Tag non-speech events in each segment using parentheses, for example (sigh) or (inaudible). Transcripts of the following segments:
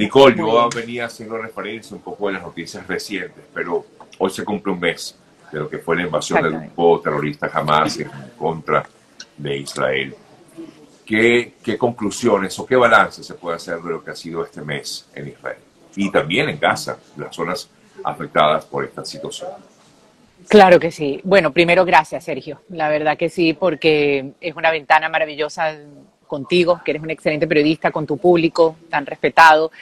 Nicole, yo venía haciendo referencia un poco de las noticias recientes, pero hoy se cumple un mes de lo que fue la invasión del grupo terrorista Hamas en contra de Israel. ¿Qué, ¿Qué conclusiones o qué balance se puede hacer de lo que ha sido este mes en Israel? Y también en Gaza, las zonas afectadas por esta situación. Claro que sí. Bueno, primero gracias, Sergio. La verdad que sí, porque es una ventana maravillosa contigo, que eres un excelente periodista, con tu público tan respetado.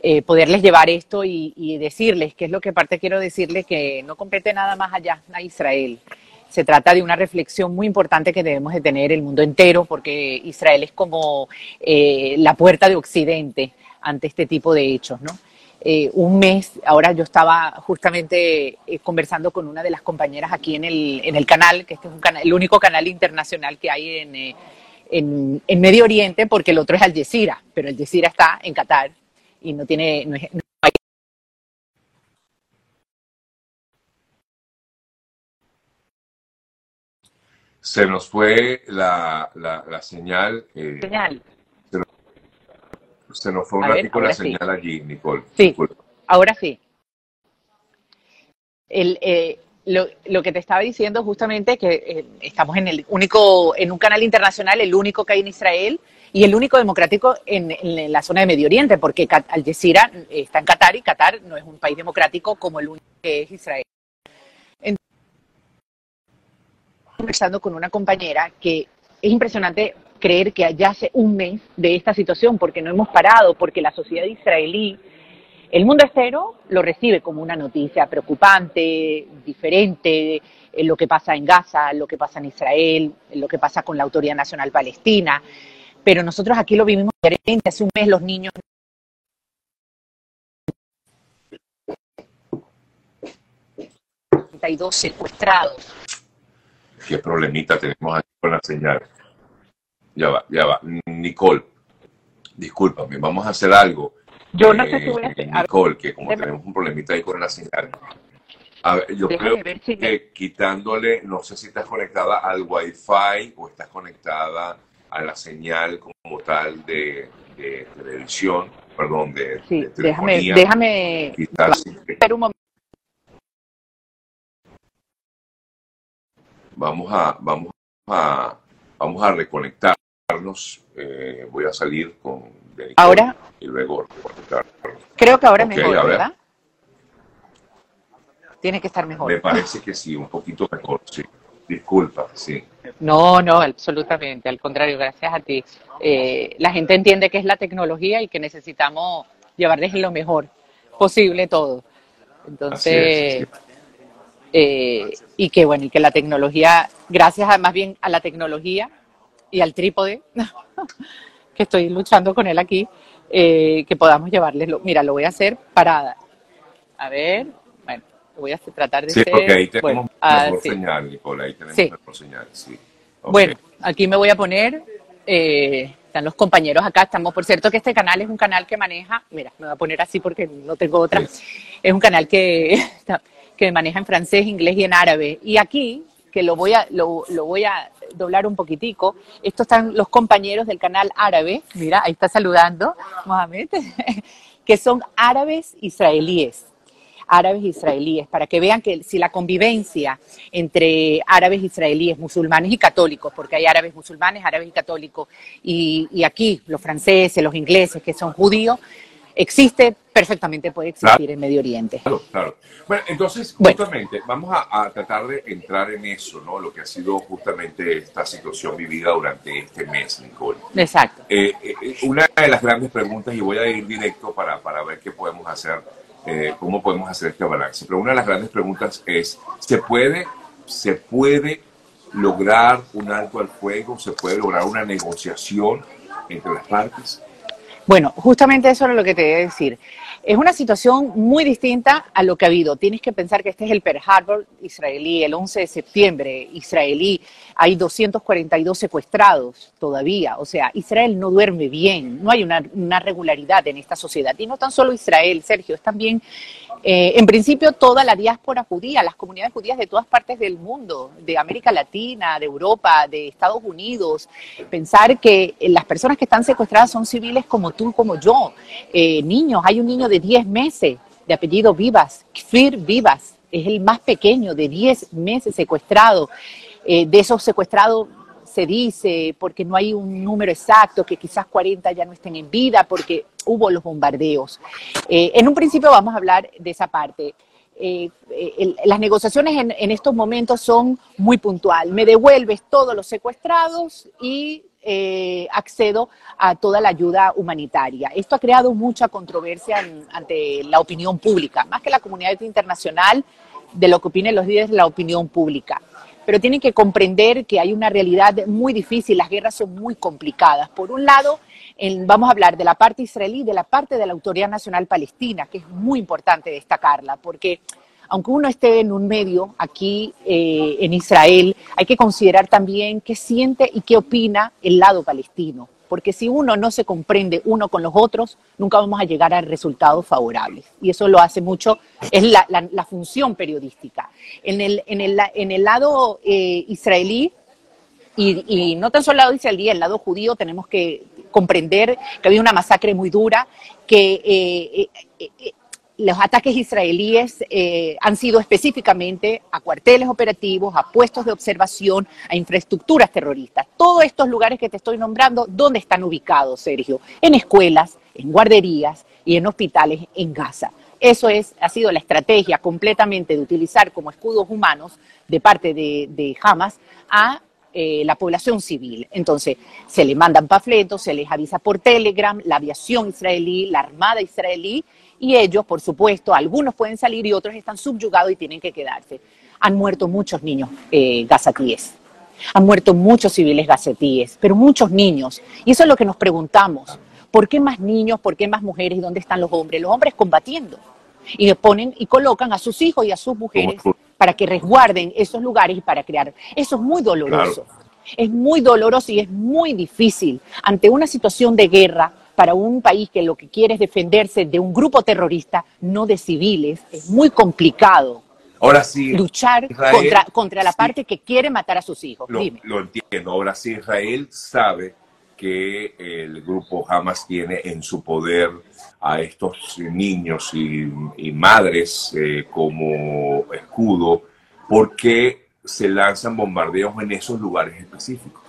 Eh, poderles llevar esto y, decirles, que es lo que aparte quiero decirles, que no compete nada más allá a Israel. Se trata de una reflexión muy importante que debemos de tener el mundo entero, porque Israel es como eh, la puerta de Occidente ante este tipo de hechos, ¿no? Eh, un mes, ahora yo estaba justamente conversando con una de las compañeras aquí en el, en el canal, que este es un canal, el único canal internacional que hay en, en, en, Medio Oriente, porque el otro es Al Jazeera, pero Al Jazeera está en Qatar y no tiene, no, es, no hay Se nos fue la, la, la señal. Eh, señal. Se nos, se nos, fue un ratico la señal allí, Nicole. Sí, ahora sí. El, eh, lo, lo, que te estaba diciendo justamente que eh, estamos en el único, en un canal internacional, el único que hay en Israel y el único democrático en, en la zona de Medio Oriente, porque Al Jazeera está en Qatar y Qatar no es un país democrático como el único que es Israel. Conversando con una compañera que es impresionante creer que ya hace un mes de esta situación, porque no hemos parado, porque la sociedad israelí el mundo entero lo recibe como una noticia preocupante, diferente, en lo que pasa en Gaza, lo que pasa en Israel, lo que pasa con la Autoridad Nacional Palestina. Pero nosotros aquí lo vivimos diferente. Hace un mes los niños dos secuestrados. Qué problemita tenemos aquí con la señal. Ya va, ya va. Nicole, discúlpame, vamos a hacer algo yo no sé si voy a hacer. Nicole, que como tenemos un problemita ahí con la señal. A ver, yo Déjame creo si que me... quitándole, no sé si estás conectada al Wi-Fi o estás conectada a la señal como tal de, de televisión, perdón, de, sí, de déjame, déjame Quizás, espera un momento. Vamos a, vamos a, vamos a reconectarnos. Eh, voy a salir con Ahora, y luego creo que ahora es Ok, mejor. ¿verdad? Tiene que estar mejor. Me parece que sí, un poquito mejor, sí. Disculpa, sí. No, no, absolutamente, al contrario, gracias a ti. Eh, la gente entiende que es la tecnología y que necesitamos llevarles lo mejor posible todo. Entonces, es, eh, y que bueno, y que la tecnología, gracias a, más bien a la tecnología y al trípode, (laughs) que estoy luchando con él aquí, eh, que podamos llevarles, lo, mira, lo voy a hacer parada. A ver, bueno, voy a tratar de Sí, ser, porque ahí tenemos bueno, ah, mejor sí. señal, Nicola, ahí tenemos Sí. mejor señal, sí. Bueno, aquí me voy a poner, eh, están los compañeros acá, estamos, por cierto que este canal es un canal que maneja, mira, me voy a poner así porque no tengo otra, es un canal que, (laughs) que maneja en francés, inglés y en árabe. Y aquí, que lo voy a, lo, lo voy a doblar un poquitico, estos están los compañeros del canal árabe, mira, ahí está saludando Mohamed, (laughs) que son árabes israelíes. Árabes israelíes, para que vean que si la convivencia entre árabes israelíes, musulmanes y católicos, porque hay árabes musulmanes, árabes y católicos, y, y aquí los franceses, los ingleses que son judíos, existe, perfectamente puede existir Claro. en Medio Oriente. Claro, claro. Bueno, entonces, Bueno. justamente, vamos a, a tratar de entrar en eso, ¿no? Lo que ha sido justamente esta situación vivida durante este mes, Nicole. Exacto. Eh, eh, una de las grandes preguntas, y voy a ir directo para, para ver qué podemos hacer, eh, cómo podemos hacer este balance, pero una de las grandes preguntas es, ¿se puede, se puede lograr un alto al fuego? ¿Se puede lograr una negociación entre las partes? Bueno, justamente eso era lo que te iba a decir. Es una situación muy distinta a lo que ha habido. Tienes que pensar que este es el Pearl Harbor israelí, el 11 de septiembre israelí. Hay 242 secuestrados todavía. O sea, Israel no duerme bien. No hay una, una regularidad en esta sociedad. Y no tan solo Israel, Sergio, es también eh, en principio toda la diáspora judía, las comunidades judías de todas partes del mundo, de América Latina, de Europa, de Estados Unidos, pensar que las personas que están secuestradas son civiles como tú, como yo, eh, niños, hay un niño de 10 meses de apellido Vivas, Kfir Vivas, es el más pequeño de 10 meses secuestrado. Eh, de esos secuestrados se dice, porque no hay un número exacto, que quizás 40 ya no estén en vida, porque hubo los bombardeos. Eh, en un principio vamos a hablar de esa parte. Eh, las negociaciones en, estos momentos son muy puntual. Me devuelves todos los secuestrados y accedo a toda la ayuda humanitaria. Esto ha creado mucha controversia ante la opinión pública, más que la comunidad internacional, de lo que opinen los líderes de la opinión pública. Pero tienen que comprender que hay una realidad muy difícil, las guerras son muy complicadas. Por un lado, vamos a hablar de la parte israelí, de la parte de la Autoridad Nacional Palestina, que es muy importante destacarla, porque aunque uno esté en un medio aquí eh, en Israel, hay que considerar también qué siente y qué opina el lado palestino porque si uno no se comprende uno con los otros, nunca vamos a llegar a resultados favorables. Y eso lo hace mucho, es la, función periodística. En el, en el, en el lado eh, israelí, y, no tan solo el lado israelí, el lado judío, tenemos que comprender que había una masacre muy dura, que eh, eh, los ataques israelíes eh, han sido específicamente a cuarteles operativos, a puestos de observación, a infraestructuras terroristas. Todos estos lugares que te estoy nombrando, ¿dónde están ubicados, Sergio? En escuelas, en guarderías y en hospitales en Gaza. Eso es, ha sido la estrategia completamente de utilizar como escudos humanos de parte de, Hamas a eh, la población civil. Entonces, se le mandan panfletos, se les avisa por Telegram, la aviación israelí, la armada israelí, y ellos, por supuesto, algunos pueden salir y otros están subyugados y tienen que quedarse. Han muerto muchos niños eh, gazatíes, han muerto muchos civiles gazatíes, pero muchos niños. Y eso es lo que nos preguntamos. ¿Por qué más niños? ¿Por qué más mujeres? ¿Y dónde están los hombres? Los hombres combatiendo. Y ponen y colocan a sus hijos y a sus mujeres para que resguarden esos lugares y para crear. Eso es muy doloroso. Es muy doloroso y es muy difícil ante una situación de guerra para un país que lo que quiere es defenderse de un grupo terrorista, no de civiles, es muy complicado. Ahora sí. Luchar contra, contra la parte que quiere matar a sus hijos. Lo, lo entiendo. Ahora sí, Israel sabe que el grupo Hamas tiene en su poder a estos niños y, madres eh, como escudo, ¿por qué se lanzan bombardeos en esos lugares específicos?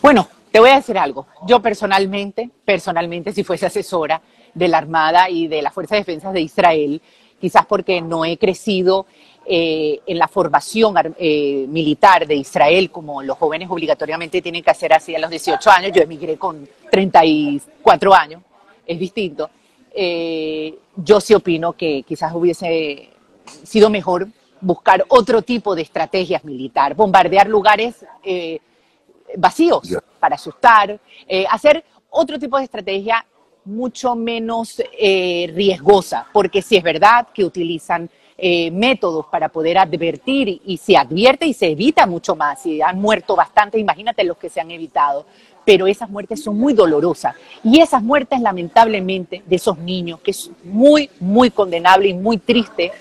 Bueno, te voy a decir algo. Yo personalmente, personalmente, si fuese asesora de la Armada y de la Fuerza de Defensa de Israel, quizás porque no he crecido eh, en la formación eh, militar de Israel, como los jóvenes obligatoriamente tienen que hacer así a los 18 años, yo emigré con 34 años, es distinto. Eh, yo sí opino que quizás hubiese sido mejor buscar otro tipo de estrategias militares, bombardear lugares vacíos para asustar, eh, hacer otro tipo de estrategia mucho menos eh, riesgosa, porque si es verdad que utilizan eh, métodos para poder advertir y, se advierte y se evita mucho más, y han muerto bastante, imagínate los que se han evitado, pero esas muertes son muy dolorosas y esas muertes lamentablemente de esos niños, que es muy, muy condenable y muy triste,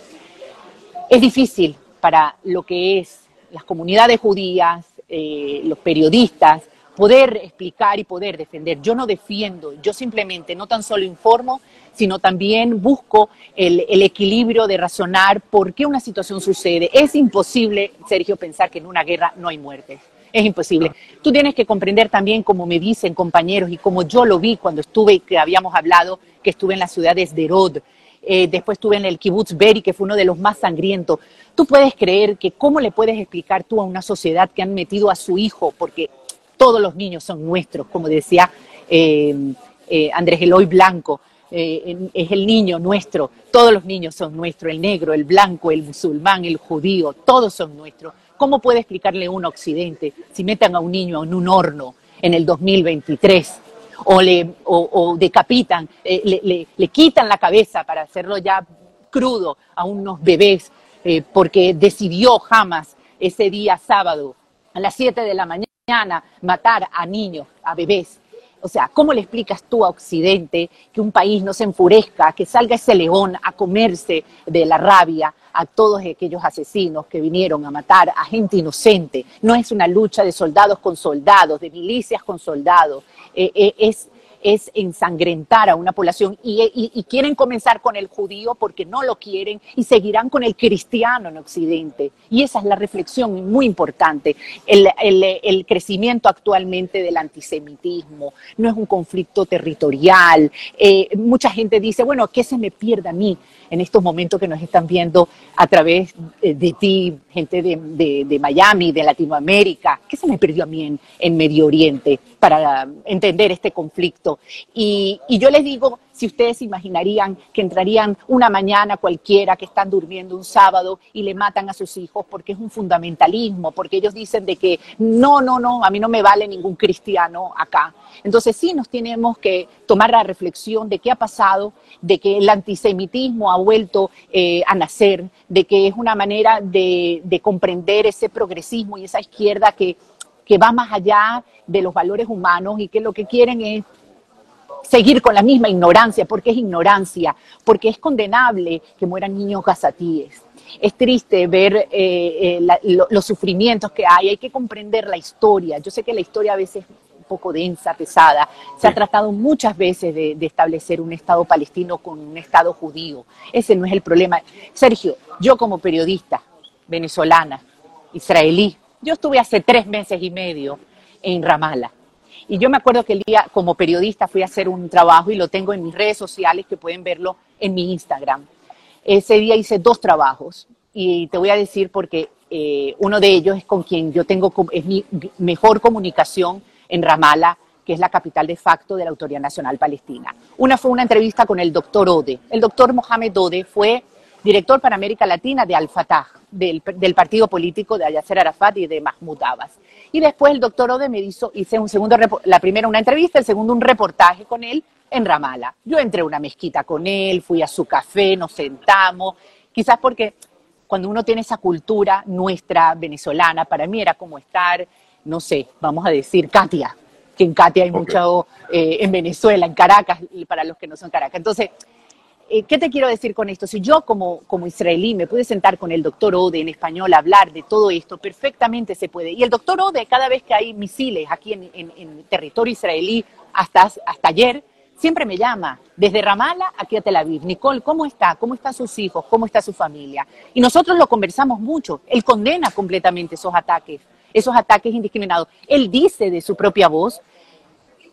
es difícil para lo que es las comunidades judías, los periodistas, poder explicar y poder defender. Yo no defiendo, yo simplemente no tan solo informo, sino también busco el, equilibrio de razonar por qué una situación sucede. Es imposible, Sergio, pensar que en una guerra no hay muertes. Es imposible. Tú tienes que comprender también, como me dicen compañeros y como yo lo vi cuando estuve, que habíamos hablado, que estuve en la ciudad de Sderot, eh, después estuve en el kibbutz Beri, que fue uno de los más sangrientos. Tú puedes creer que cómo le puedes explicar tú a una sociedad que han metido a su hijo, porque todos los niños son nuestros, como decía eh, eh, Andrés Eloy Blanco, eh, es el niño nuestro, todos los niños son nuestros, el negro, el blanco, el musulmán, el judío, todos son nuestros. ¿Cómo puede explicarle un Occidente si metan a un niño en un horno en el 2023? O, le, o, decapitan, le, le, quitan la cabeza para hacerlo ya crudo a unos bebés, porque decidió jamás ese día sábado a las 7 de la mañana matar a niños, a bebés. O sea, ¿cómo le explicas tú a Occidente que un país no se enfurezca, que salga ese león a comerse de la rabia a todos aquellos asesinos que vinieron a matar a gente inocente? No es una lucha de soldados con soldados, de milicias con soldados. Eh, eh, es es ensangrentar a una población y, quieren comenzar con el judío porque no lo quieren y seguirán con el cristiano en Occidente. Y esa es la reflexión muy importante. El, crecimiento actualmente del antisemitismo no es un conflicto territorial. Eh, mucha gente dice, bueno, ¿qué se me pierde a mí? En estos momentos que nos están viendo a través de, ti, gente de, Miami, de Latinoamérica. ¿Qué se me perdió a mí en, Medio Oriente para entender este conflicto? Y, y yo les digo, si ustedes imaginarían que entrarían una mañana cualquiera que están durmiendo un sábado y le matan a sus hijos porque es un fundamentalismo, porque ellos dicen de que no, no, no, a mí no me vale ningún cristiano acá. Entonces sí nos tenemos que tomar la reflexión de qué ha pasado, de que el antisemitismo ha vuelto eh, a nacer, de que es una manera de, comprender ese progresismo y esa izquierda que, que va más allá de los valores humanos y que lo que quieren es seguir con la misma ignorancia, porque es ignorancia, porque es condenable que mueran niños gazatíes. Es triste ver eh, eh, los sufrimientos que hay, hay que comprender la historia. Yo sé que la historia a veces es un poco densa, pesada. Se ha tratado muchas veces de, de, establecer un Estado palestino con un Estado judío. Ese no es el problema. Sergio, yo como periodista venezolana, israelí, yo estuve hace tres meses y medio en Ramallah y yo me acuerdo que el día, como periodista, fui a hacer un trabajo y lo tengo en mis redes sociales, que pueden verlo en mi Instagram. Ese día hice dos trabajos y te voy a decir porque eh, uno de ellos es con quien yo tengo, es mi mejor comunicación en Ramallah, que es la capital de facto de la Autoridad Nacional Palestina. Una fue una entrevista con el doctor Ode. El doctor Mohamed Ode fue director para América Latina de Al-Fatah, del, partido político de Yasser Arafat y de Mahmoud Abbas. Y después el doctor Ode me hizo, hice un segundo, la primera una entrevista, el segundo un reportaje con él en Ramala. Yo entré a una mezquita con él, fui a su café, nos sentamos, quizás porque cuando uno tiene esa cultura nuestra venezolana, para mí era como estar, no sé, vamos a decir, Katia, que en Katia hay mucho, eh, en Venezuela, en Caracas, para los que no son Caracas. Entonces, eh, ¿Qué te quiero decir con esto? Si yo como, como israelí me pude sentar con el doctor Ode en español a hablar de todo esto, perfectamente se puede. Y el doctor Ode, cada vez que hay misiles aquí en, en, territorio israelí, hasta, hasta ayer, siempre me llama, desde Ramallah aquí a Tel Aviv. Nicole, ¿cómo está? ¿Cómo están sus hijos? ¿Cómo está su familia? Y nosotros lo conversamos mucho. Él condena completamente esos ataques, esos ataques indiscriminados. Él dice de su propia voz,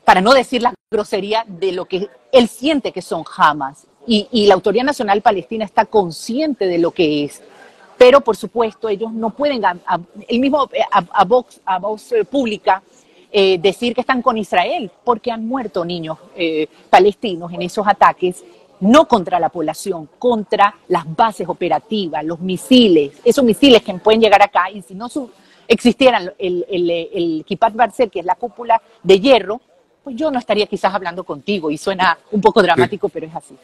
para no decir la grosería de lo que él siente que son Hamas y, la Autoridad Nacional Palestina está consciente de lo que es. Pero, por supuesto, ellos no pueden, el mismo eh, a, a voz eh, pública, eh, decir que están con Israel, porque han muerto niños palestinos en esos ataques, no contra la población, contra las bases operativas, los misiles, esos misiles que pueden llegar acá, y si no existieran el, el, el Kipat Barcel, que es la cúpula de hierro, pues yo no estaría quizás hablando contigo, y suena un poco dramático, pero es así.